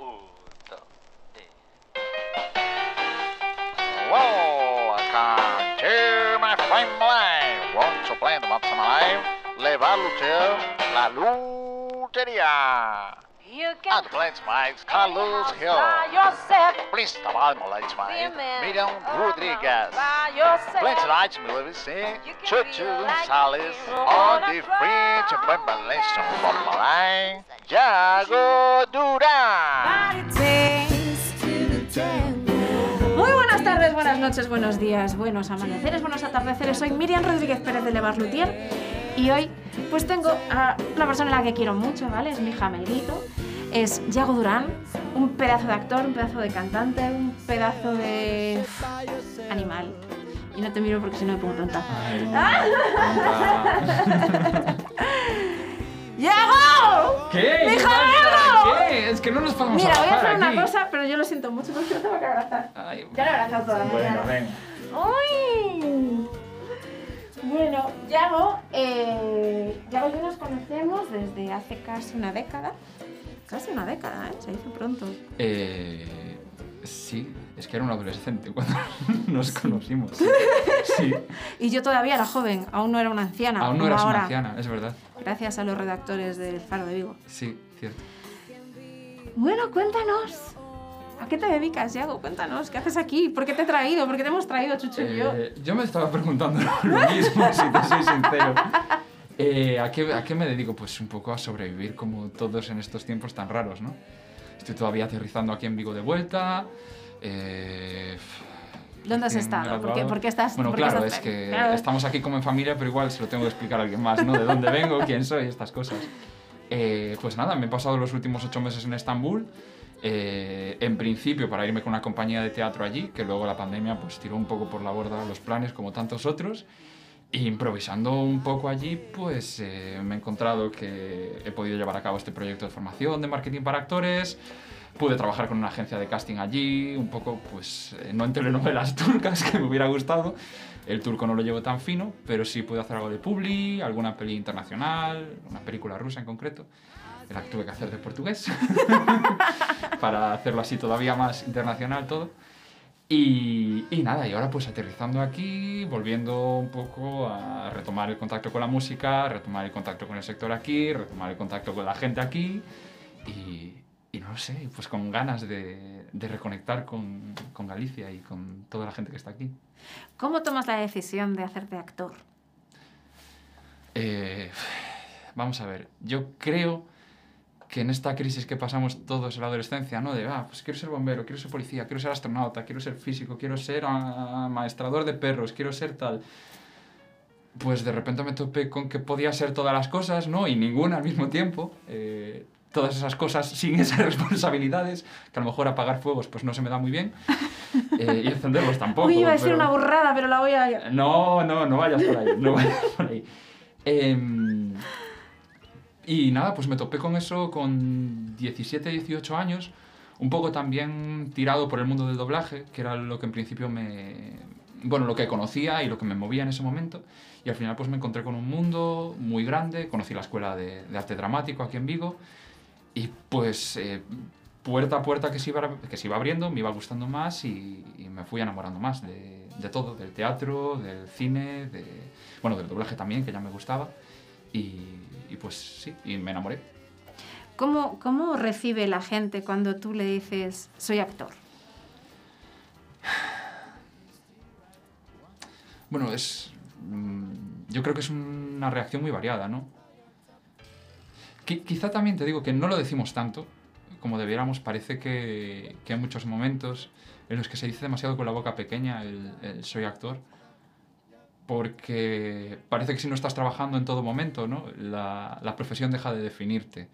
Uno, welcome to my friend. Want to play the Once in Live? Levarlo la lutería. You can and let's Carlos Hill. Yourself. Please, Tabarno, my lights, find Miriam Rodriguez. Let's watch movies in Chuchu Gonzalez All the French Revelation from Malay, Jago Duran. Buenas noches, buenos días, buenos amaneceres, buenos atardeceres. Soy Miriam Rodríguez Pérez de Levar Lutier y hoy pues tengo a la persona a la que quiero mucho, ¿vale? Es mi hija Melito. Es Yago Durán, un pedazo de actor, un pedazo de cantante, un pedazo de animal. Y no te miro porque si no me pongo tonta. ¡Yago! ¿Qué? ¡Mi ¿Qué hija pasa? Yago! ¿Qué? Es que no nos podemos Mira, voy a hacer aquí. una cosa, pero yo lo siento mucho porque no tengo que abrazar. Ay, Ya lo he abrazado toda la Bueno, mañana. venga. ¡Uy! Bueno, Yago, eh, Yago y yo nos conocemos desde hace casi una década. Casi una década, ¿eh? Se dice pronto. Eh, sí, es que era un adolescente cuando nos conocimos. Sí, Y yo todavía era joven, aún no era una anciana. aún no eras ahora, una anciana, es verdad. Gracias a los redactores del Faro de Vigo. Sí, cierto. Bueno, cuéntanos. ¿A qué te dedicas, Yago? Cuéntanos, ¿qué haces aquí? ¿Por qué te he traído? ¿Por qué te hemos traído, Chucho y yo? Eh, yo me estaba preguntando lo mismo, si te soy sincero. Eh, ¿a, qué, ¿A qué me dedico? Pues un poco a sobrevivir como todos en estos tiempos tan raros, ¿no? Estoy todavía aterrizando aquí en Vigo de vuelta. Eh, ¿Dónde has estado? ¿Por qué, por qué estás...? Bueno, claro, estás- es que Claro. estamos aquí como en familia, pero igual se lo tengo que explicar a alguien más, ¿no? De dónde vengo, quién soy, estas cosas. Eh, pues nada, me he pasado los últimos ocho meses en Estambul. eh, en principio para irme con una compañía de teatro allí, que luego la pandemia pues tiró un poco por la borda los planes como tantos otros. Y improvisando un poco allí, pues eh, me he encontrado que he podido llevar a cabo este proyecto de formación de marketing para actores. Pude trabajar con una agencia de casting allí, un poco, pues, eh, no en telenovelas turcas, que me hubiera gustado. El turco no lo llevo tan fino, pero sí pude hacer algo de publi, alguna peli internacional, una película rusa en concreto. La tuve que hacer de portugués, para hacerlo así todavía más internacional todo. Y, y nada, y ahora pues aterrizando aquí, volviendo un poco a retomar el contacto con la música, retomar el contacto con el sector aquí, retomar el contacto con la gente aquí y, y no lo sé, pues con ganas de, de reconectar con, con Galicia y con toda la gente que está aquí. ¿Cómo tomas la decisión de hacerte actor? Eh, vamos a ver, yo creo que en esta crisis que pasamos todos en la adolescencia, ¿no? De, ah, pues quiero ser bombero, quiero ser policía, quiero ser astronauta, quiero ser físico, quiero ser ah, maestrador de perros, quiero ser tal. Pues de repente me topé con que podía ser todas las cosas, ¿no? Y ninguna al mismo tiempo. Eh, todas esas cosas sin esas responsabilidades, que a lo mejor apagar fuegos pues no se me da muy bien. eh, y encenderlos tampoco. Uy, iba a pero- una burrada, pero la voy a... no, no, no vayas por ahí, no vayas por ahí. Em, y nada, pues me topé con eso con 17, 18 años, un poco también tirado por el mundo del doblaje, que era lo que en principio me... Bueno, lo que conocía y lo que me movía en ese momento. Y al final pues me encontré con un mundo muy grande, conocí la escuela de, de arte dramático aquí en Vigo y pues eh, puerta a puerta que se, iba, que se iba abriendo me iba gustando más y, y me fui enamorando más de, de todo, del teatro, del cine, de, bueno, del doblaje también, que ya me gustaba. Y, y pues sí, y me enamoré. ¿Cómo, ¿Cómo recibe la gente cuando tú le dices, soy actor? Bueno, es. mm, Yo creo que es una reacción muy variada, ¿no? Qui- quizá también te digo que no lo decimos tanto como debiéramos. Parece que, que hay muchos momentos en los que se dice demasiado con la boca pequeña el, el soy actor. Porque parece que si no estás trabajando en todo momento, ¿no? La, la profesión deja de definirte.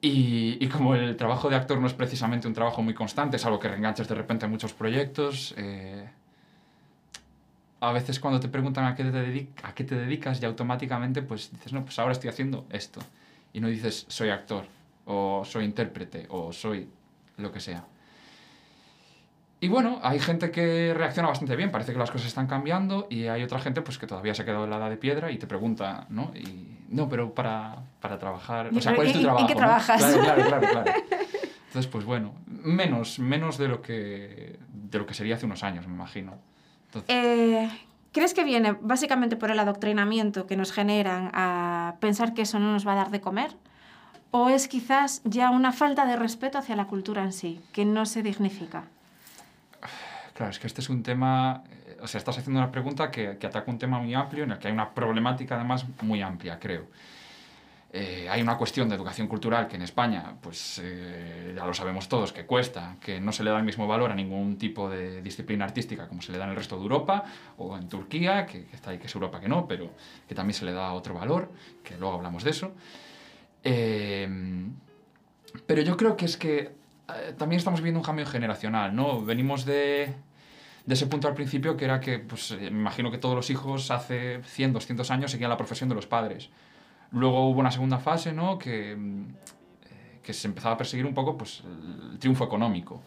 Y, y como el trabajo de actor no es precisamente un trabajo muy constante, es algo que reenganches de repente en muchos proyectos, eh, a veces cuando te preguntan a qué te, a qué te dedicas y automáticamente pues dices, no, pues ahora estoy haciendo esto. Y no dices, soy actor, o soy intérprete, o soy lo que sea. Y bueno, hay gente que reacciona bastante bien, parece que las cosas están cambiando, y hay otra gente pues que todavía se ha quedado en la edad de piedra y te pregunta, ¿no? Y, no, pero para, para trabajar... O sea, ¿cuál es tu ¿En- en trabajo? qué no? trabajas? Claro, claro, claro, claro. Entonces, pues bueno, menos, menos de, lo que, de lo que sería hace unos años, me imagino. Entonces, Eh, ¿Crees que viene básicamente por el adoctrinamiento que nos generan a pensar que eso no nos va a dar de comer? ¿O es quizás ya una falta de respeto hacia la cultura en sí, que no se dignifica? Claro, es que este es un tema, eh, o sea, estás haciendo una pregunta que, que ataca un tema muy amplio en el que hay una problemática además muy amplia, creo. Eh, hay una cuestión de educación cultural que en España, pues eh, ya lo sabemos todos, que cuesta, que no se le da el mismo valor a ningún tipo de disciplina artística como se le da en el resto de Europa, o en Turquía, que, que está ahí, que es Europa que no, pero que también se le da otro valor, que luego hablamos de eso. Eh, pero yo creo que es que eh, también estamos viviendo un cambio generacional, ¿no? Venimos de, de ese punto al principio que era que, pues, eh, me imagino que todos los hijos hace 100, 200 años seguían la profesión de los padres. Luego hubo una segunda fase, ¿no? Que, mm, eh, que se empezaba a perseguir un poco, pues, el triunfo económico.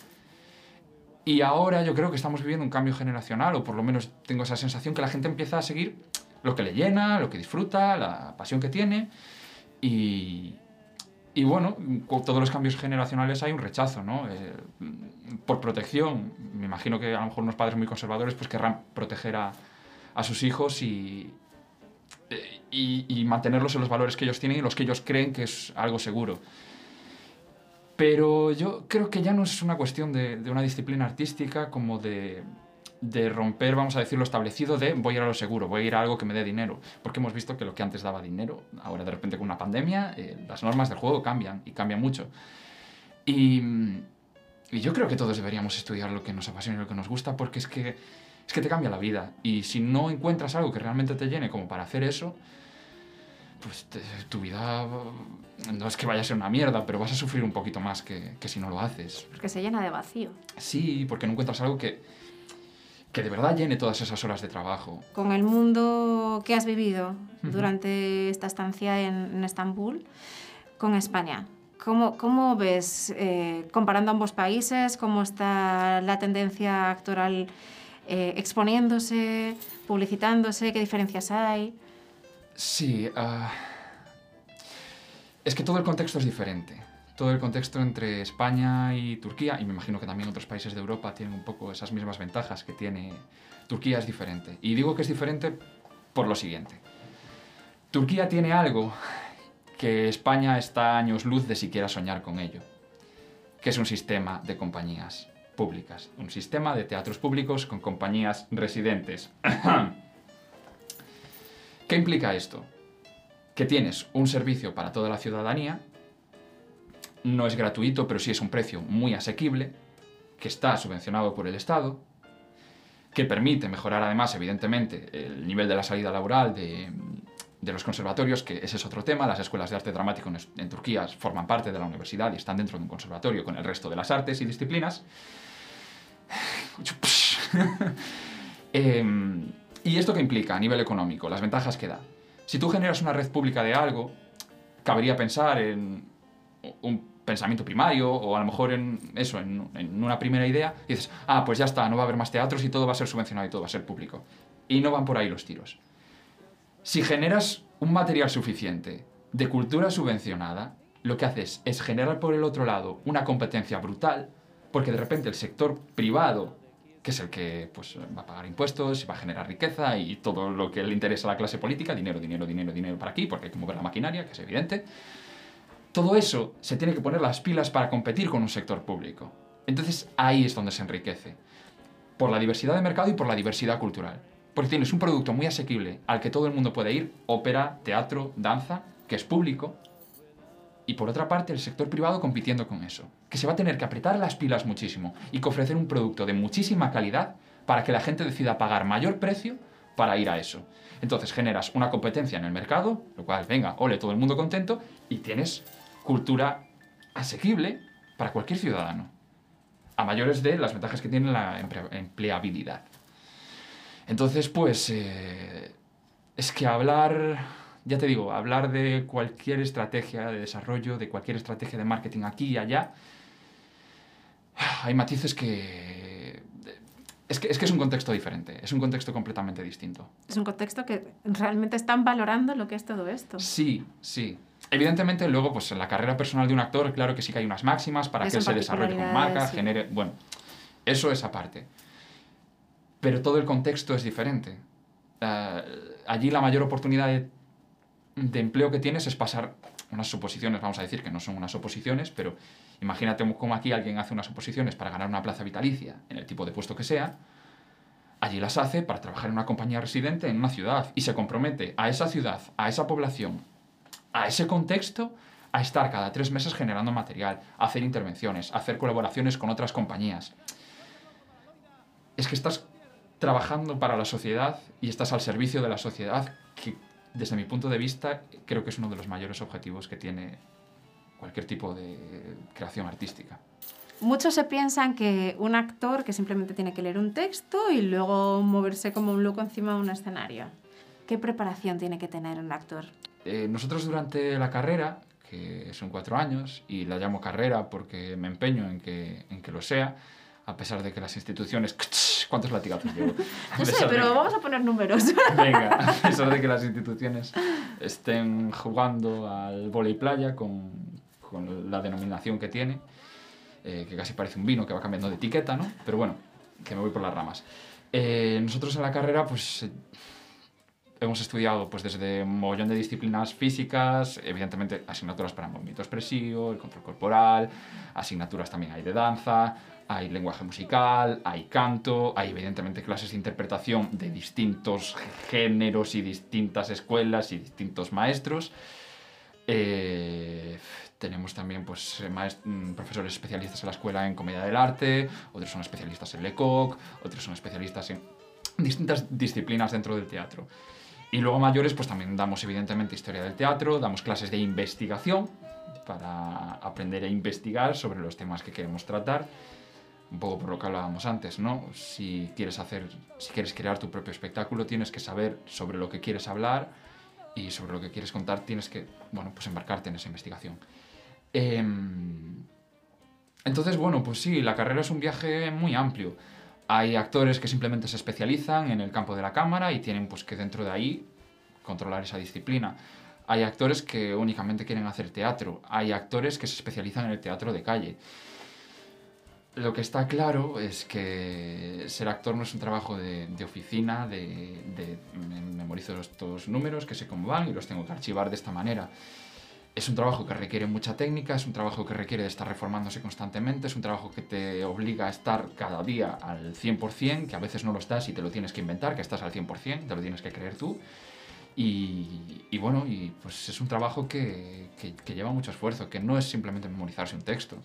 Y ahora yo creo que estamos viviendo un cambio generacional, o por lo menos tengo esa sensación que la gente empieza a seguir lo que le llena, lo que disfruta, la pasión que tiene. Y, y bueno, con todos los cambios generacionales hay un rechazo, ¿no? Eh, por protección. Me imagino que a lo mejor unos padres muy conservadores pues querrán proteger a, a sus hijos y, eh, y, y mantenerlos en los valores que ellos tienen y los que ellos creen que es algo seguro. Pero yo creo que ya no es una cuestión de, de una disciplina artística como de, de romper, vamos a decir, lo establecido de voy a ir a lo seguro, voy a ir a algo que me dé dinero. Porque hemos visto que lo que antes daba dinero, ahora de repente con una pandemia, eh, las normas del juego cambian y cambian mucho. Y, y yo creo que todos deberíamos estudiar lo que nos apasiona y lo que nos gusta porque es que, es que te cambia la vida. Y si no encuentras algo que realmente te llene como para hacer eso, pues te- tu vida no es que vaya a ser una mierda, pero vas a sufrir un poquito más que, que si no lo haces. Porque se llena de vacío. Sí, porque no encuentras algo que, que de verdad llene todas esas horas de trabajo. Con el mundo que has vivido durante esta estancia en, en Estambul con España, ¿cómo, cómo ves, eh, comparando ambos países, cómo está la tendencia actoral eh, exponiéndose, publicitándose, qué diferencias hay? Sí, ah, es que todo el contexto es diferente. Todo el contexto entre España y Turquía, y me imagino que también otros países de Europa tienen un poco esas mismas ventajas que tiene Turquía, es diferente. Y digo que es diferente por lo siguiente. Turquía tiene algo que España está a años luz de siquiera soñar con ello, que es un sistema de compañías públicas, un sistema de teatros públicos con compañías residentes. ¿Qué implica esto? Que tienes un servicio para toda la ciudadanía, no es gratuito, pero sí es un precio muy asequible, que está subvencionado por el Estado, que permite mejorar además, evidentemente, el nivel de la salida laboral de, los conservatorios, que ese es otro tema. Las escuelas de arte dramático en, en Turquía forman parte de la universidad y están dentro de un conservatorio con el resto de las artes y disciplinas. Em, ¿Y esto qué implica a nivel económico? Las ventajas que da. Si tú generas una red pública de algo, cabría pensar en un pensamiento primario o a lo mejor en eso, en, en una primera idea, y dices, ah, pues ya está, no va a haber más teatros y todo va a ser subvencionado y todo va a ser público. Y no van por ahí los tiros. Si generas un material suficiente de cultura subvencionada, lo que haces es generar por el otro lado una competencia brutal, porque de repente el sector privado, que es el que pues, va a pagar impuestos, va a generar riqueza y todo lo que le interesa a la clase política, dinero, dinero, dinero, dinero para aquí, porque hay que mover la maquinaria, que es evidente, todo eso se tiene que poner las pilas para competir con un sector público. Entonces ahí es donde se enriquece. Por la diversidad de mercado y por la diversidad cultural. Porque tienes un producto muy asequible al que todo el mundo puede ir, ópera, teatro, danza, que es público. Y por otra parte, el sector privado compitiendo con eso. Que se va a tener que apretar las pilas muchísimo y que ofrecer un producto de muchísima calidad para que la gente decida pagar mayor precio para ir a eso. Entonces generas una competencia en el mercado, lo cual, venga, ole, todo el mundo contento, y tienes cultura asequible para cualquier ciudadano. A mayores de las ventajas que tiene la emple- empleabilidad. Entonces, pues, eh, es que hablar, ya te digo, hablar de cualquier estrategia de desarrollo, de cualquier estrategia de marketing aquí y allá, hay matices que... Es que, es que es un contexto diferente, es un contexto completamente distinto. Es un contexto que realmente están valorando lo que es todo esto. Sí, sí. Evidentemente, luego, pues en la carrera personal de un actor, claro que sí que hay unas máximas para Que que él se desarrolle particularidades, marca, sí. genere. Bueno, eso es aparte. Pero todo el contexto es diferente. Eh, allí la mayor oportunidad de, de empleo que tienes es pasar unas suposiciones, vamos a decir que no son unas oposiciones, pero imagínate como aquí alguien hace unas oposiciones para ganar una plaza vitalicia en el tipo de puesto que sea, allí las hace para trabajar en una compañía residente en una ciudad y se compromete a esa ciudad, a esa población, a ese contexto, a estar cada tres meses generando material, a hacer intervenciones, a hacer colaboraciones con otras compañías. Es que estás trabajando para la sociedad y estás al servicio de la sociedad, que desde mi punto de vista creo que es uno de los mayores objetivos que tiene cualquier tipo de creación artística. Muchos se piensan que un actor que simplemente tiene que leer un texto y luego moverse como un loco encima de un escenario. ¿Qué preparación tiene que tener un actor? Eh, nosotros durante la carrera, que son cuatro años, y la llamo carrera porque me empeño en que, en que lo sea, a pesar de que las instituciones... ¿Cuántos latigazos llevo? No sé, pero que- vamos a poner números. Venga, a pesar de que las instituciones estén jugando al volei playa con, con la denominación que tiene, eh, que casi parece un vino que va cambiando de etiqueta, ¿no? Pero bueno, que me voy por las ramas. Eh, nosotros en la carrera, pues hemos estudiado pues desde un mogollón de disciplinas físicas, evidentemente asignaturas para movimiento expresivo, el control corporal, asignaturas también hay de danza, hay lenguaje musical, hay canto, hay evidentemente clases de interpretación de distintos géneros y distintas escuelas y distintos maestros. Eh, tenemos también pues, mm, profesores especialistas en la escuela en comedia del arte, otros son especialistas en Lecoq, otros son especialistas en distintas disciplinas dentro del teatro. Y luego mayores, pues también damos evidentemente historia del teatro, damos clases de investigación para aprender a investigar sobre los temas que queremos tratar. Un poco por lo que hablábamos antes, ¿no? Si quieres hacer, si quieres crear tu propio espectáculo, tienes que saber sobre lo que quieres hablar y sobre lo que quieres contar, tienes que, bueno, pues embarcarte en esa investigación. Em, entonces, bueno, pues sí, la carrera es un viaje muy amplio. Hay actores que simplemente se especializan en el campo de la cámara y tienen pues que dentro de ahí controlar esa disciplina. Hay actores que únicamente quieren hacer teatro. Hay actores que se especializan en el teatro de calle. Lo que está claro es que ser actor no es un trabajo de, oficina, de, de me memorizo estos números que sé cómo van y los tengo que archivar de esta manera. Es un trabajo que requiere mucha técnica, es un trabajo que requiere de estar reformándose constantemente, es un trabajo que te obliga a estar cada día al 100%, que a veces no lo estás y te lo tienes que inventar, que estás al 100%, te lo tienes que creer tú. Y, bueno, y pues es un trabajo que, lleva mucho esfuerzo, que no es simplemente memorizarse un texto.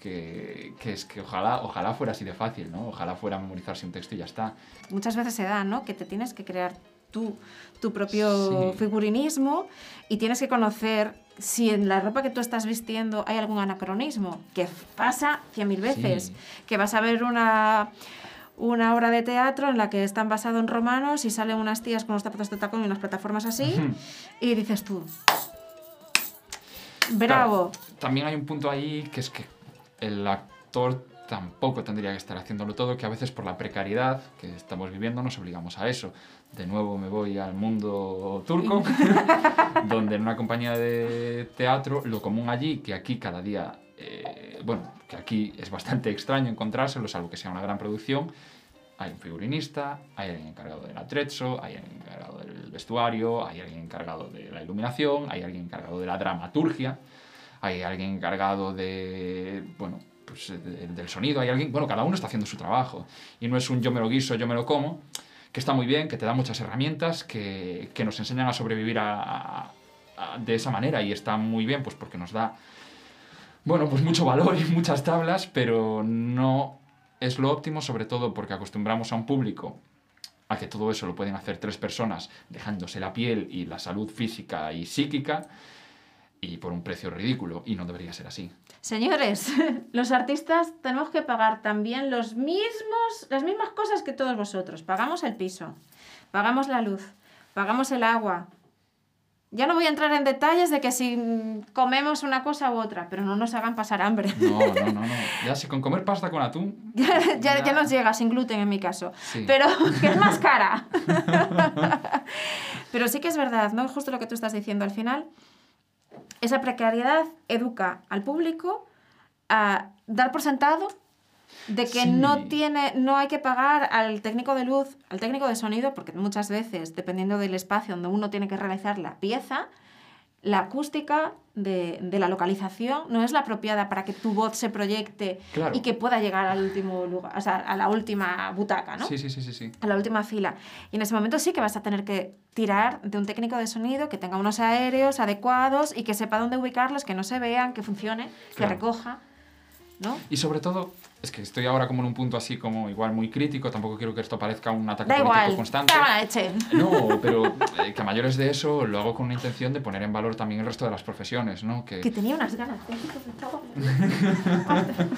Que, que es que ojalá, ojalá fuera así de fácil, ¿no? Ojalá fuera memorizarse un texto y ya está. Muchas veces se da, ¿no? Que te tienes que crear tú, tu propio Sí. figurinismo y tienes que conocer si en la ropa que tú estás vistiendo hay algún anacronismo, que pasa cien mil veces. Sí. Que vas a ver una, una obra de teatro en la que están basados en romanos y salen unas tías con unos zapatos de tacón y unas plataformas así y dices tú, bravo. Claro, también hay un punto ahí que es que el actor tampoco tendría que estar haciéndolo todo, que a veces por la precariedad que estamos viviendo nos obligamos a eso. De nuevo me voy al mundo turco, donde en una compañía de teatro lo común allí, que aquí cada día, eh, bueno, que aquí es bastante extraño encontrárselo, salvo que sea una gran producción, hay un figurinista, hay alguien encargado del atrezzo, hay alguien encargado del vestuario, hay alguien encargado de la iluminación, hay alguien encargado de la dramaturgia, hay alguien encargado de, bueno, pues de- del sonido, hay alguien, bueno, cada uno está haciendo su trabajo. Y no es un yo me lo guiso, yo me lo como, que está muy bien, que te da muchas herramientas, que, que nos enseñan a sobrevivir a- de esa manera y está muy bien, pues porque nos da, bueno, pues mucho valor y muchas tablas, pero no es lo óptimo, sobre todo porque acostumbramos a un público a que todo eso lo pueden hacer tres personas dejándose la piel y la salud física y psíquica y por un precio ridículo y no debería ser así. Señores, los artistas tenemos que pagar también los mismos, las mismas cosas que todos vosotros. Pagamos el piso, pagamos la luz, pagamos el agua. Ya no voy a entrar en detalles de que si comemos una cosa u otra, pero no nos hagan pasar hambre. No, no, no, no. Ya si con comer pasta con atún. ya, ya, Ya. nos llega sin gluten en mi caso. Sí. Pero que es más cara. pero sí que es verdad, ¿no? Justo lo que tú estás diciendo al final. Esa precariedad educa al público a dar por sentado de que Sí. no tiene no hay que pagar al técnico de luz, al técnico de sonido, porque muchas veces, dependiendo del espacio donde uno tiene que realizar la pieza, la acústica de, de la localización no es la apropiada para que tu voz se proyecte Claro. y que pueda llegar al último lugar, o sea, a la última butaca, ¿no? Sí, sí, sí, a la última fila. Y en ese momento sí que vas a tener que tirar de un técnico de sonido que tenga unos aéreos adecuados y que sepa dónde ubicarlos, que no se vean, que funcione, que Claro. recoja, ¿no? Y sobre todo, es que estoy ahora como en un punto así como igual muy crítico, tampoco quiero que esto parezca un ataque Da político igual, constante. da la leche. No, pero eh, que a mayores de eso lo hago con una intención de poner en valor también el resto de las profesiones, ¿no? Que, Que tenía unas ganas. en-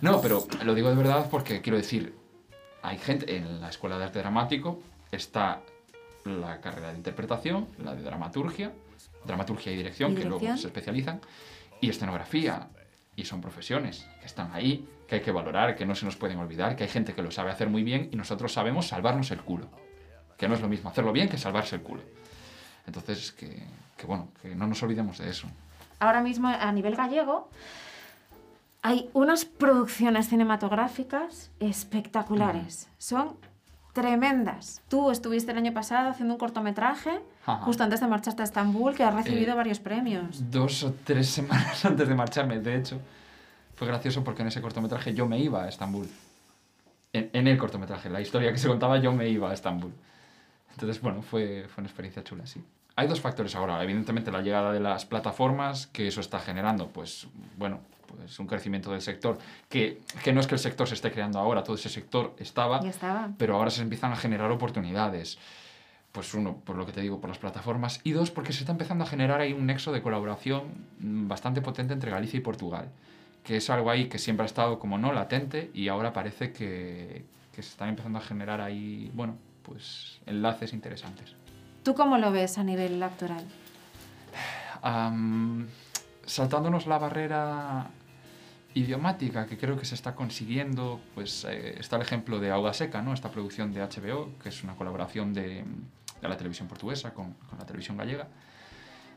No, pero lo digo de verdad porque quiero decir, hay gente en la escuela de arte dramático, está la carrera de interpretación, la de dramaturgia, dramaturgia y dirección, Y que luego dirección. se especializan, y escenografía, y son profesiones que están ahí, que hay que valorar, que no se nos pueden olvidar, que hay gente que lo sabe hacer muy bien y nosotros sabemos salvarnos el culo, que no es lo mismo hacerlo bien que salvarse el culo. Entonces, que, que bueno, que no nos olvidemos de eso. Ahora mismo, a nivel gallego, hay unas producciones cinematográficas espectaculares. Son tremendas. Tú estuviste el año pasado haciendo un cortometraje, Ajá. justo antes de marcharte a Estambul, que ha recibido Eh, varios premios. dos o tres semanas antes de marcharme. De hecho, fue gracioso porque en ese cortometraje yo me iba a Estambul. En, en el cortometraje, la historia que se contaba, yo me iba a Estambul. Entonces, bueno, fue, fue una experiencia chula, sí. Hay dos factores ahora. Evidentemente, la llegada de las plataformas, que eso está generando, pues, bueno, pues un crecimiento del sector, que, que no es que el sector se esté creando ahora, todo ese sector estaba, Ya estaba. pero ahora se empiezan a generar oportunidades. Pues uno, por lo que te digo, por las plataformas, y dos, porque se está empezando a generar ahí un nexo de colaboración mm, bastante potente entre Galicia y Portugal, que es algo ahí que siempre ha estado como no latente y ahora parece que, que se están empezando a generar ahí, bueno, pues enlaces interesantes. ¿Tú cómo lo ves a nivel actoral? Am, saltándonos la barrera idiomática que creo que se está consiguiendo, pues eh, está el ejemplo de Auda Seca, ¿no? esta producción de HBO, que es una colaboración de, de la televisión portuguesa con, con la televisión gallega.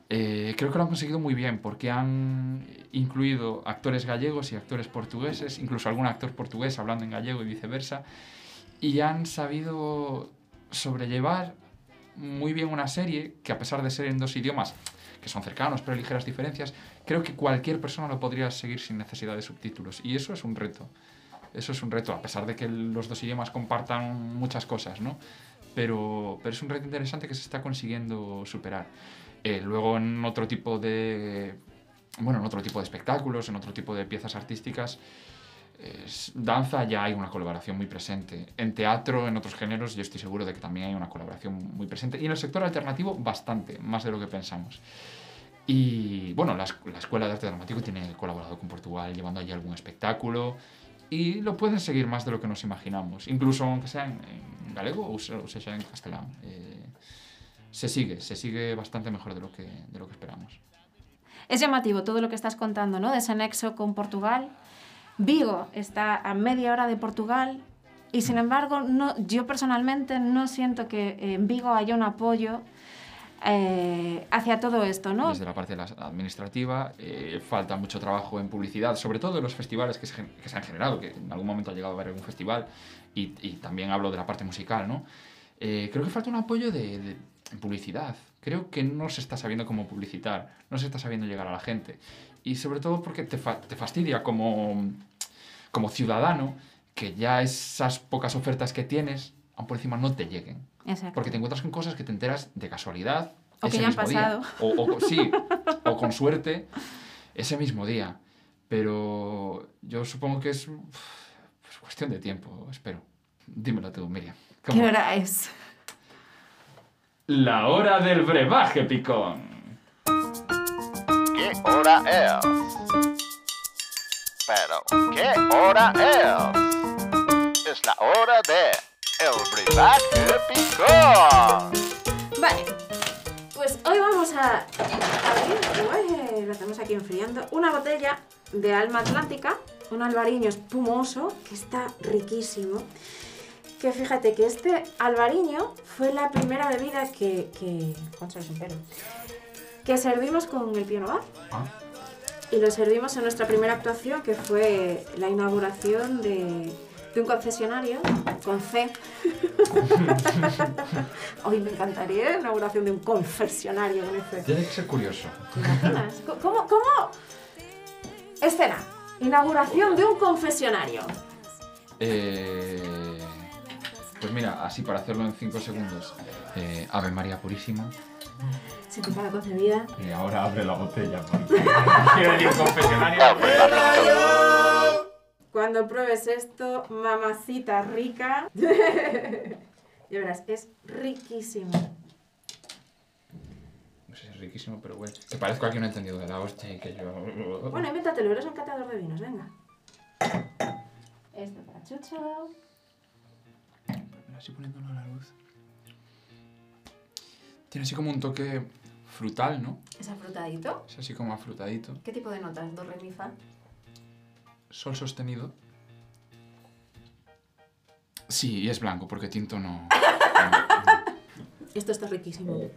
Eh, creo que lo han conseguido muy bien porque han incluido actores gallegos y actores portugueses, incluso algún actor portugués hablando en gallego y viceversa, y han sabido sobrellevar muy bien una serie que a pesar de ser en dos idiomas que son cercanos pero ligeras diferencias, creo que cualquier persona lo podría seguir sin necesidad de subtítulos y eso es un reto. Eso es un reto, a pesar de que los dos idiomas compartan muchas cosas, ¿no? Pero, pero es un reto interesante que se está consiguiendo superar. Eh, luego en otro tipo de bueno, en otro tipo de espectáculos, en otro tipo de piezas artísticas, es- danza ya hay una colaboración muy presente. En teatro, en otros géneros, yo estoy seguro de que también hay una colaboración muy presente. Y en el sector alternativo, bastante, más de lo que pensamos. Y bueno, la, la Escuela de Arte Dramático tiene colaborado con Portugal, llevando allí algún espectáculo. Y lo pueden seguir más de lo que nos imaginamos, incluso aunque sea en, en galego o, o sea en castellano. Eh, se sigue, se sigue bastante mejor de lo que, de lo que esperamos. Es llamativo todo lo que estás contando, ¿no? De ese nexo con Portugal. Vigo está a media hora de Portugal y sin embargo no, yo personalmente no siento que en Vigo haya un apoyo eh, hacia todo esto, ¿no? Desde la parte de la administrativa, eh, falta mucho trabajo en publicidad, sobre todo en los festivales que se, gen- que se han generado, que en algún momento ha llegado a haber algún festival, y, y también hablo de la parte musical, ¿no? Eh, creo que falta un apoyo de, de- en publicidad. Creo que no se está sabiendo cómo publicitar, no se está sabiendo llegar a la gente. Y sobre todo porque te, fa- te fastidia como, como ciudadano que ya esas pocas ofertas que tienes, aún por encima no te lleguen. Exacto. Porque te encuentras con cosas que te enteras de casualidad. O que ese ya han mismo día. pasado. O, o- sí, o con suerte ese mismo día. Pero yo supongo que es pues, cuestión de tiempo, espero. Dímelo tú, Miriam. ¿Cómo? ¿Qué hora es? La hora del brebaje, picón. ¿Qué hora es? Pero, ¿qué hora es? Es la hora de el brebaje picón. Vale, pues hoy vamos a abrir, ué, lo tenemos aquí enfriando, una botella de Alma Atlántica, un albariño espumoso que está riquísimo. Que fíjate que este albariño fue la primera bebida que. que pelo. que servimos con el Piano Bar. Ah, Y lo servimos en nuestra primera actuación, que fue la inauguración de, de un concesionario con C. Hoy me encantaría la inauguración de un confesionario con F. tiene que ser curioso. ¿Te imaginas? Co- ¿Cómo, ¿Cómo? Escena. Inauguración de un confesionario. Eh, pues mira, así para hacerlo en 5 segundos. Eh, Ave María Purísima. Se te para concebida. Y ahora abre la botella. Quiero confesionario. Cuando pruebes esto, mamacita rica. ya verás, es riquísimo. No sé, es riquísimo, pero bueno. Que parezco a que no he entendido de la hostia y que yo... Bueno, invéntatelo, eres un catador de vinos, venga. Esto para Chucho. Así poniéndolo a la luz. Tiene así como un toque frutal, ¿no? ¿Es afrutadito? Es así como afrutadito. ¿Qué tipo de notas? ¿Do, re, mi, fa? Sol sostenido. Sí, y es blanco, porque tinto no... Esto está riquísimo.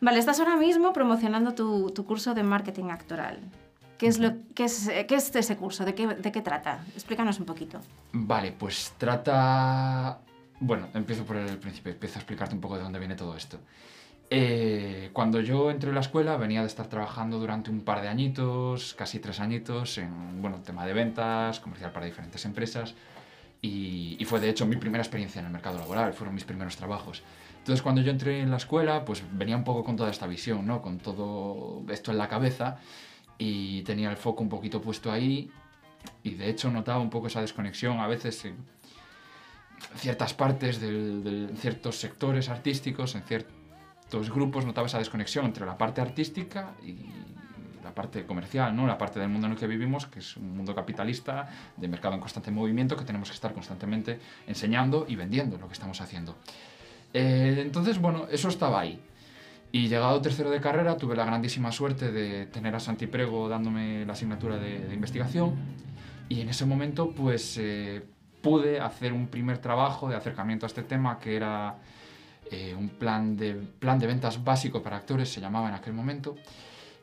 Vale, estás ahora mismo promocionando tu, tu curso de marketing actoral. ¿Qué es, lo, qué es, qué es ese curso? ¿De qué, ¿De qué trata? Explícanos un poquito. Vale, pues trata... Bueno, empiezo por el principio, empiezo a explicarte un poco de dónde viene todo esto. Eh, cuando yo entré en la escuela venía de estar trabajando durante un par de añitos, casi tres añitos, en bueno, tema de ventas, comercial para diferentes empresas. Y, y fue de hecho mi primera experiencia en el mercado laboral, fueron mis primeros trabajos. Entonces cuando yo entré en la escuela, pues venía un poco con toda esta visión, ¿no? Con todo esto en la cabeza y tenía el foco un poquito puesto ahí y de hecho notaba un poco esa desconexión a veces en ciertas partes del- en ciertos sectores artísticos, en ciertos grupos notaba esa desconexión entre la parte artística y la parte comercial, ¿no? La parte del mundo en el que vivimos, que es un mundo capitalista, de mercado en constante movimiento, que tenemos que estar constantemente enseñando y vendiendo lo que estamos haciendo. Eh, entonces, bueno, eso estaba ahí. Y llegado tercero de carrera, tuve la grandísima suerte de tener a Santi Prego dándome la asignatura de, de investigación. Y en ese momento, pues, eh, pude hacer un primer trabajo de acercamiento a este tema, que era eh, un plan de, plan de ventas básico para actores, se llamaba en aquel momento.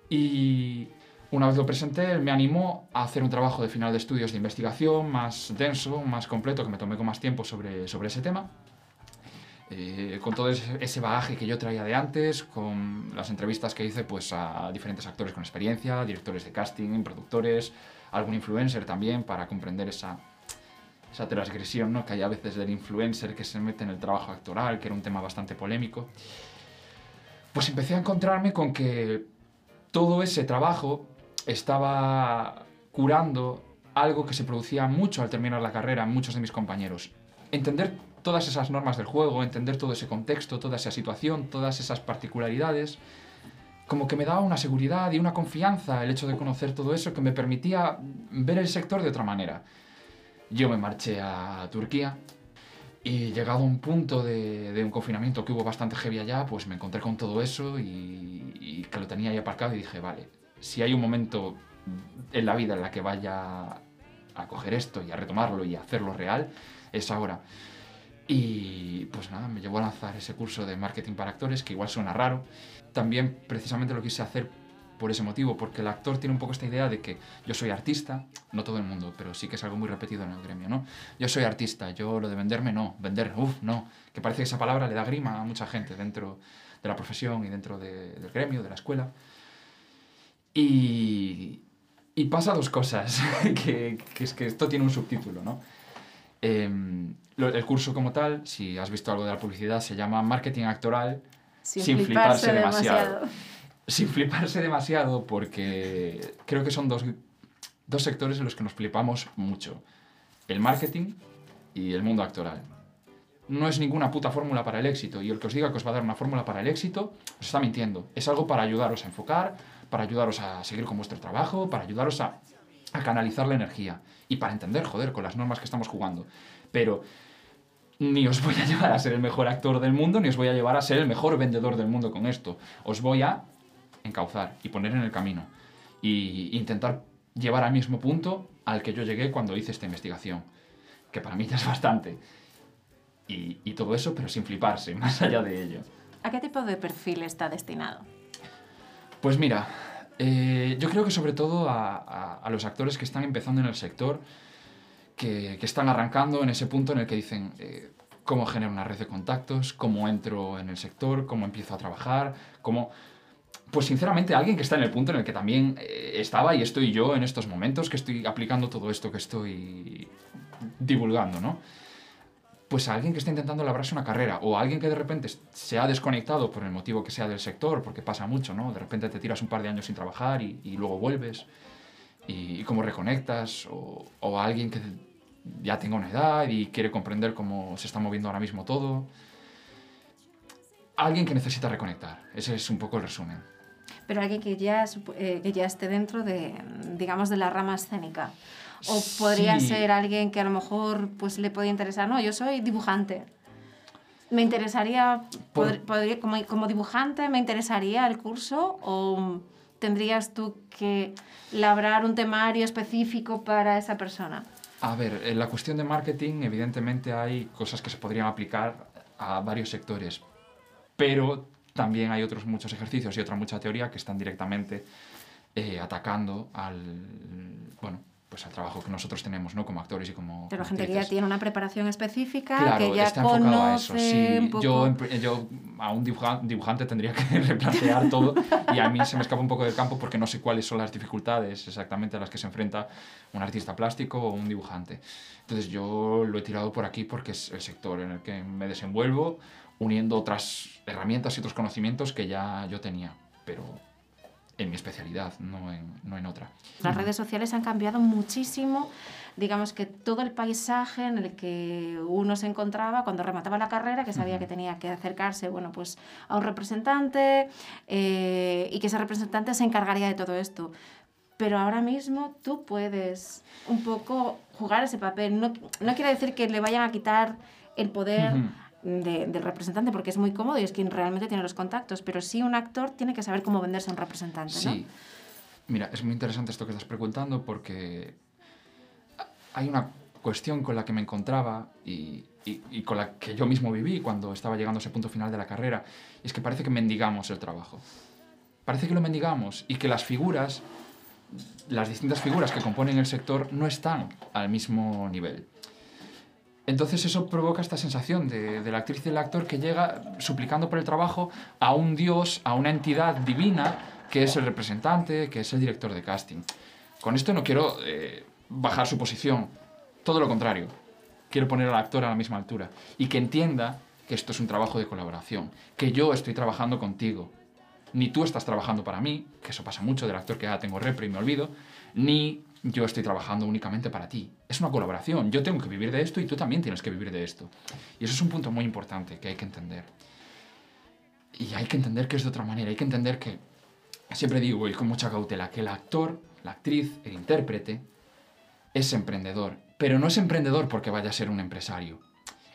Y una vez lo presenté, él me animó a hacer un trabajo de final de estudios de investigación más denso, más completo, que me tomé con más tiempo sobre, sobre ese tema. Eh, con todo ese, bagaje que yo traía de antes, con las entrevistas que hice pues, a diferentes actores con experiencia, directores de casting, productores, algún influencer también, para comprender esa, esa transgresión ¿no? que hay a veces del influencer que se mete en el trabajo actoral, que era un tema bastante polémico. Pues empecé a encontrarme con que todo ese trabajo estaba curando algo que se producía mucho al terminar la carrera en muchos de mis compañeros. Entender todas esas normas del juego, entender todo ese contexto, toda esa situación, todas esas particularidades, como que me daba una seguridad y una confianza el hecho de conocer todo eso que me permitía ver el sector de otra manera. Yo me marché a Turquía y llegado a un punto de, de un confinamiento que hubo bastante heavy allá, pues me encontré con todo eso y, y que lo tenía ahí aparcado y dije, vale, si hay un momento en la vida en la que vaya a coger esto y a retomarlo y a hacerlo real, es ahora. Y pues nada, me llevó a lanzar ese curso de marketing para actores, que igual suena raro. También precisamente lo quise hacer por ese motivo, porque el actor tiene un poco esta idea de que yo soy artista, no todo el mundo, pero sí que es algo muy repetido en el gremio, ¿no? Yo soy artista, yo lo de venderme no, vender, uff, no, que parece que esa palabra le da grima a mucha gente dentro de la profesión y dentro de- del gremio, de la escuela. Y, y pasa dos cosas, que, que es que esto tiene un subtítulo, ¿no? Em, lo- el curso como tal, si has visto algo de la publicidad, se llama Marketing Actoral Sin fliparse demasiado. Sin fliparse demasiado porque creo que son dos, dos sectores en los que nos flipamos mucho. El marketing y el mundo actoral. No es ninguna puta fórmula para el éxito y el que os diga que os va a dar una fórmula para el éxito os está mintiendo. Es algo para ayudaros a enfocar, para ayudaros a seguir con vuestro trabajo, para ayudaros a, a canalizar la energía y para entender, joder, con las normas que estamos jugando. Pero ni os voy a llevar a ser el mejor actor del mundo, ni os voy a llevar a ser el mejor vendedor del mundo con esto. Os voy a encauzar y poner en el camino. Y intentar llevar al mismo punto al que yo llegué cuando hice esta investigación. Que para mí ya es bastante. Y, y todo eso, pero sin fliparse, más allá de ello. ¿A qué tipo de perfil está destinado? Pues mira, eh, yo creo que sobre todo a, a- a los actores que están empezando en el sector, que, que están arrancando en ese punto en el que dicen eh, cómo genero una red de contactos, cómo entro en el sector, cómo empiezo a trabajar, cómo... Pues sinceramente alguien que está en el punto en el que también eh, estaba y estoy yo en estos momentos, que estoy aplicando todo esto que estoy divulgando, ¿no? Pues alguien que está intentando labrarse una carrera o alguien que de repente se ha desconectado por el motivo que sea del sector, porque pasa mucho, ¿no? De repente te tiras un par de años sin trabajar y, luego vuelves y, cómo reconectas o, alguien que ya tenga una edad y quiere comprender cómo se está moviendo ahora mismo todo. Alguien que necesita reconectar. Ese es un poco el resumen. Pero alguien que ya, eh, que ya esté dentro de, digamos, de la rama escénica. O podría Sí. ser alguien que a lo mejor pues, le puede interesar, no, yo soy dibujante. Me interesaría, Por- pod- podría, como, como dibujante, me interesaría el curso o tendrías tú que labrar un temario específico para esa persona. A ver, en la cuestión de marketing, evidentemente hay cosas que se podrían aplicar a varios sectores, pero también hay otros muchos ejercicios y otra mucha teoría que están directamente eh, atacando al, bueno, pues al trabajo que nosotros tenemos, ¿no? Como actores y como Pero como gente que ya tiene una preparación específica, Claro, que ya está enfocado a eso. conoce Sí, un poco... yo, yo a un dibuja- dibujante tendría que replantear todo y a mí se me escapa un poco del campo porque no sé cuáles son las dificultades exactamente a las que se enfrenta un artista plástico o un dibujante. Entonces yo lo he tirado por aquí porque es el sector en el que me desenvuelvo, uniendo otras herramientas y otros conocimientos que ya yo tenía, pero en mi especialidad, no en, no en otra. Las redes sociales han cambiado muchísimo, digamos que todo el paisaje en el que uno se encontraba cuando remataba la carrera, que sabía que tenía que acercarse, bueno, pues a un representante eh, y que ese representante se encargaría de todo esto. Pero ahora mismo tú puedes un poco jugar ese papel. No, no quiere decir que le vayan a quitar el poder. De- del representante, porque es muy cómodo y es quien realmente tiene los contactos, pero sí un actor tiene que saber cómo venderse a un representante, ¿no? Sí. Mira, es muy interesante esto que estás preguntando porque hay una cuestión con la que me encontraba y, y- y con la que yo mismo viví cuando estaba llegando a ese punto final de la carrera. Y es que parece que mendigamos el trabajo. Parece que lo mendigamos y que las figuras, las distintas figuras que componen el sector no están al mismo nivel. Entonces eso provoca esta sensación de, la actriz y el actor que llega suplicando por el trabajo a un dios, a una entidad divina que es el representante, que es el director de casting. Con esto no quiero eh, bajar su posición, todo lo contrario. Quiero poner al actor a la misma altura y que entienda que esto es un trabajo de colaboración, que yo estoy trabajando contigo. Ni tú estás trabajando para mí, que eso pasa mucho del actor que ya tengo repre y me olvido, ni yo estoy trabajando únicamente para ti. Es una colaboración. Yo tengo que vivir de esto y tú también tienes que vivir de esto. Y eso es un punto muy importante que hay que entender. Y hay que entender que es de otra manera. Hay que entender que, siempre digo y con mucha cautela, que el actor, la actriz, el intérprete, es emprendedor. Pero no es emprendedor porque vaya a ser un empresario.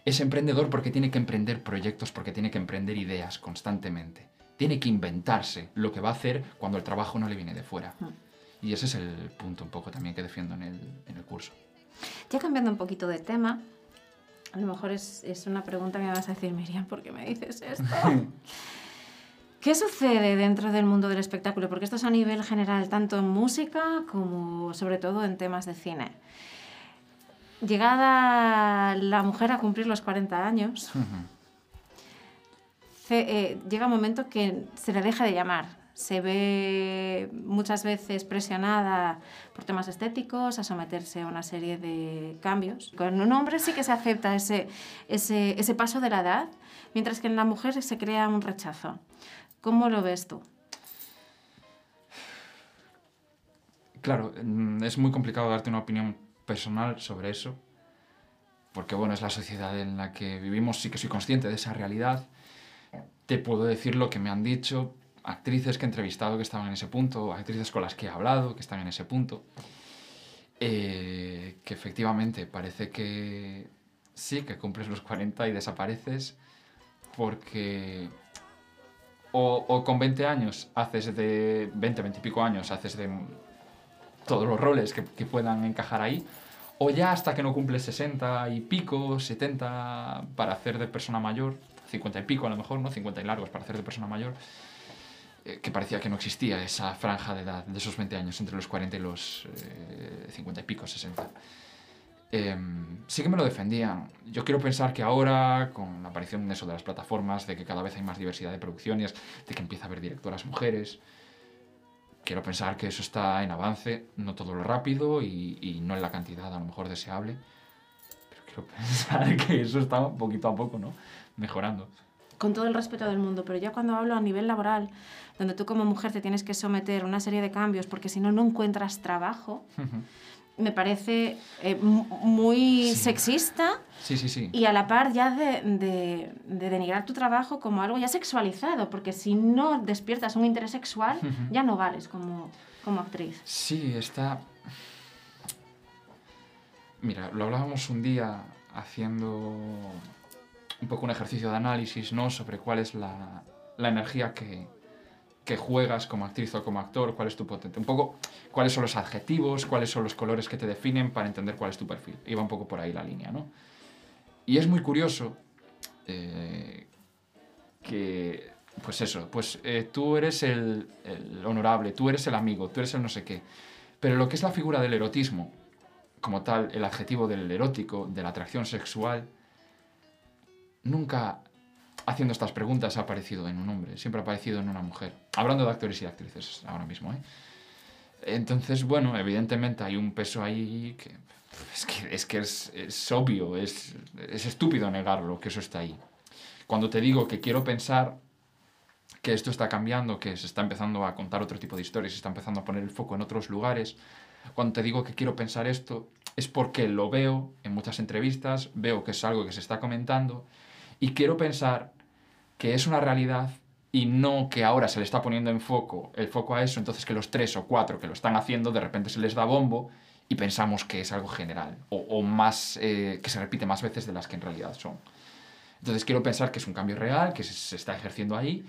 Es emprendedor porque tiene que emprender proyectos, porque tiene que emprender ideas constantemente. Tiene que inventarse lo que va a hacer cuando el trabajo no le viene de fuera. Y ese es el punto un poco también que defiendo en el, en el curso. Ya cambiando un poquito de tema, a lo mejor es, es una pregunta que me vas a decir, Miriam, ¿por qué me dices esto? ¿Qué sucede dentro del mundo del espectáculo? Porque esto es a nivel general, tanto en música como sobre todo en temas de cine. Llegada la mujer a cumplir los 40 años, eh, llega un momento que se le deja de llamar. Se ve muchas veces presionada por temas estéticos a someterse a una serie de cambios. Con un hombre sí que se acepta ese, ese, ese paso de la edad, mientras que en la mujer se crea un rechazo. ¿Cómo lo ves tú? Claro, mm, es muy complicado darte una opinión personal sobre eso, porque bueno, es la sociedad en la que vivimos, sí que soy consciente de esa realidad. Te puedo decir lo que me han dicho actrices que he entrevistado que estaban en ese punto, actrices con las que he hablado que están en ese punto, eh, que efectivamente parece que sí, que cumples los 40 y desapareces porque o, o con 20 años haces de 20, 20 y pico años, haces de todos los roles que, que puedan encajar ahí, o ya hasta que no cumples 60 y pico, 70 para hacer de persona mayor, 50 y pico a lo mejor, ¿no? 50 y largos para hacer de persona mayor. Eh, que parecía que no existía esa franja de edad de esos 20 años, entre los 40 y los eh, 50 y pico, 60. Em, sí que me lo defendían. Yo quiero pensar que ahora, con la aparición de eso de las plataformas, de que cada vez hay más diversidad de producciones, de que empieza a haber directoras mujeres, quiero pensar que eso está en avance, no todo lo rápido y, y no en la cantidad a lo mejor deseable, pero quiero pensar que eso está poquito a poco, ¿no? Mejorando. con todo el respeto del mundo, pero ya cuando hablo a nivel laboral, donde tú como mujer te tienes que someter a una serie de cambios porque si no, no encuentras trabajo, me parece eh, mu- muy Sí. sexista Sí, sí, sí. y a la par ya de, de- de denigrar tu trabajo como algo ya sexualizado, porque si no despiertas un interés sexual, ya no vales como, como actriz. Sí, está... Mira, lo hablábamos un día haciendo un poco un ejercicio de análisis, ¿no? Sobre cuál es la, la energía que, que juegas como actriz o como actor, cuál es tu potente. Un poco cuáles son los adjetivos, cuáles son los colores que te definen para entender cuál es tu perfil. Iba un poco por ahí la línea, ¿no? Y es muy curioso eh, que, pues eso, pues eh, tú eres el, el honorable, tú eres el amigo, tú eres el no sé qué. Pero lo que es la figura del erotismo, como tal, el adjetivo del erótico, de la atracción sexual, nunca haciendo estas preguntas ha aparecido en un hombre, siempre ha aparecido en una mujer. Hablando de actores y actrices ahora mismo, ¿eh? Entonces, bueno, evidentemente hay un peso ahí que es que es, obvio, es, es estúpido negarlo, que eso está ahí. Cuando te digo que quiero pensar que esto está cambiando, que se está empezando a contar otro tipo de historias, se está empezando a poner el foco en otros lugares, cuando te digo que quiero pensar esto, es porque lo veo en muchas entrevistas, veo que es algo que se está comentando y quiero pensar que es una realidad y no que ahora se le está poniendo en foco el foco a eso, entonces que los tres o cuatro que lo están haciendo de repente se les da bombo y pensamos que es algo general o, más eh, que se repite más veces de las que en realidad son. Entonces quiero pensar que es un cambio real, que se, se está ejerciendo ahí.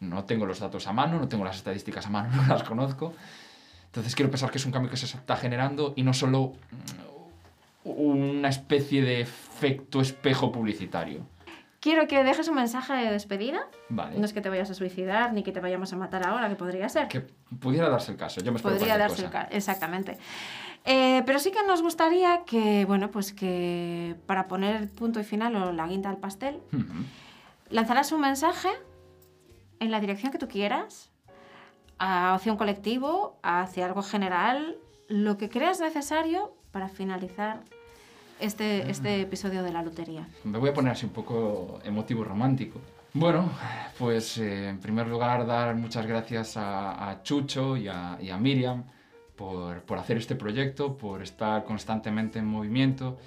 No tengo los datos a mano, no tengo las estadísticas a mano, no las conozco. Entonces quiero pensar que es un cambio que se está generando y no solo mm, una especie de efecto espejo publicitario. Quiero que dejes un mensaje de despedida. Vale. No es que te vayas a suicidar ni que te vayamos a matar ahora, que podría ser. Que pudiera darse el caso. Yo me Podría darse el cosa. caso, exactamente. Eh, pero sí que nos gustaría que, bueno, pues que para poner punto y final o la guinda al pastel, Ujú. lanzarás un mensaje en la dirección que tú quieras, hacia un colectivo, hacia algo general, lo que creas necesario para finalizar este, este episodio de la lotería. Me voy a poner así un poco emotivo romántico. Bueno, pues eh, en primer lugar dar muchas gracias a, a Chucho y a, y a Miriam por, por hacer este proyecto, por estar constantemente en movimiento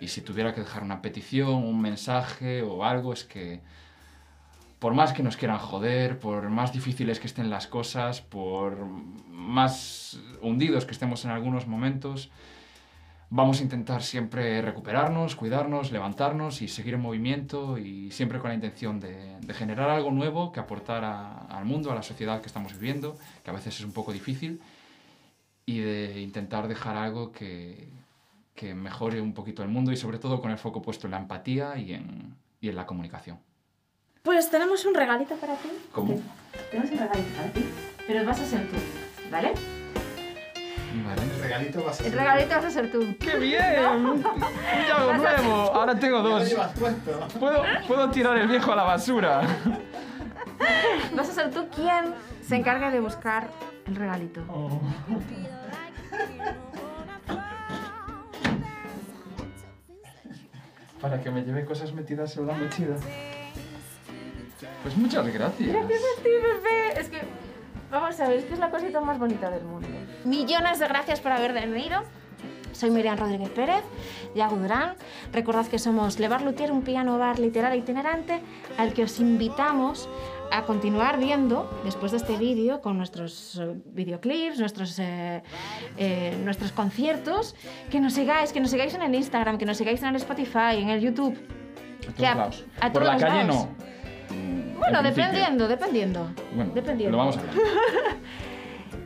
y si tuviera que dejar una petición, un mensaje o algo es que por más que nos quieran joder, por más difíciles que estén las cosas, por más hundidos que estemos en algunos momentos, vamos a intentar siempre recuperarnos, cuidarnos, levantarnos y seguir en movimiento y siempre con la intención de, de generar algo nuevo que aportar a- al mundo, a la sociedad que estamos viviendo, que a veces es un poco difícil, y de intentar dejar algo que, que mejore un poquito el mundo y sobre todo con el foco puesto en la empatía y en, y en la comunicación. Pues tenemos un regalito para ti. ¿Cómo? Tenemos un regalito para ti, pero vas a ser tú, ¿vale? Vale. El regalito va a ser. El regalito vas a ser tú. ¡Qué bien! ¡Un llave nuevo! Ahora tengo Ya lo dos. llevas puesto. Puedo, puedo tirar el viejo a la basura. Vas a ser tú quien se encargue de buscar el regalito. Para que me lleve cosas metidas en la mochila. Pues muchas gracias. Gracias a ti, bebé. Es que, vamos a ver, es que es la cosita más bonita del mundo. Millones de gracias por haber venido. Soy Miriam Rodríguez Pérez, Yago Durán. Recordad que somos Levar Luthier, un piano bar literario itinerante al que os invitamos a continuar viendo después de este vídeo con nuestros eh, videoclips, nuestros, eh, eh, nuestros conciertos. Que nos sigáis, que nos sigáis en el Instagram, que nos sigáis en el Spotify, en el YouTube. A todos lados. a Por la todos calle lados. no. Bueno, dependiendo, dependiendo. Bueno, dependiendo. lo vamos a ver.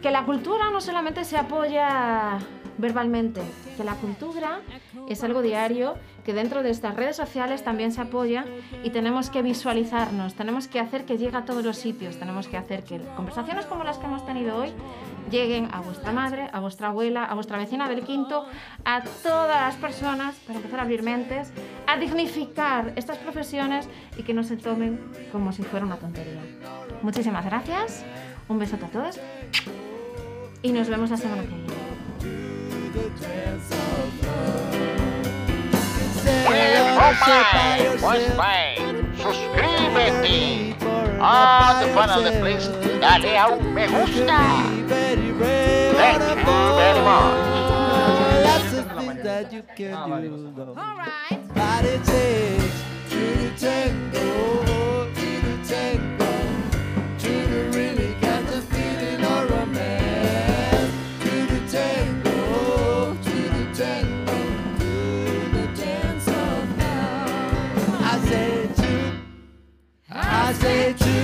que la cultura no solamente se apoya verbalmente, que la cultura es algo diario, que dentro de estas redes sociales también se apoya y tenemos que visualizarnos, tenemos que hacer que llegue a todos los sitios, tenemos que hacer que conversaciones como las que hemos tenido hoy lleguen a vuestra madre, a vuestra abuela, a vuestra vecina del quinto, a todas las personas, para empezar a abrir mentes, a dignificar estas profesiones y que no se tomen como si fuera una tontería. Muchísimas gracias, un besote a todos y nos vemos la semana que viene. Pues, pues, suscríbete. Ah, the fan of the place. Dale a un me gusta. Thank you very much. That's the thing that you can do. though. But it takes two to tango. I say to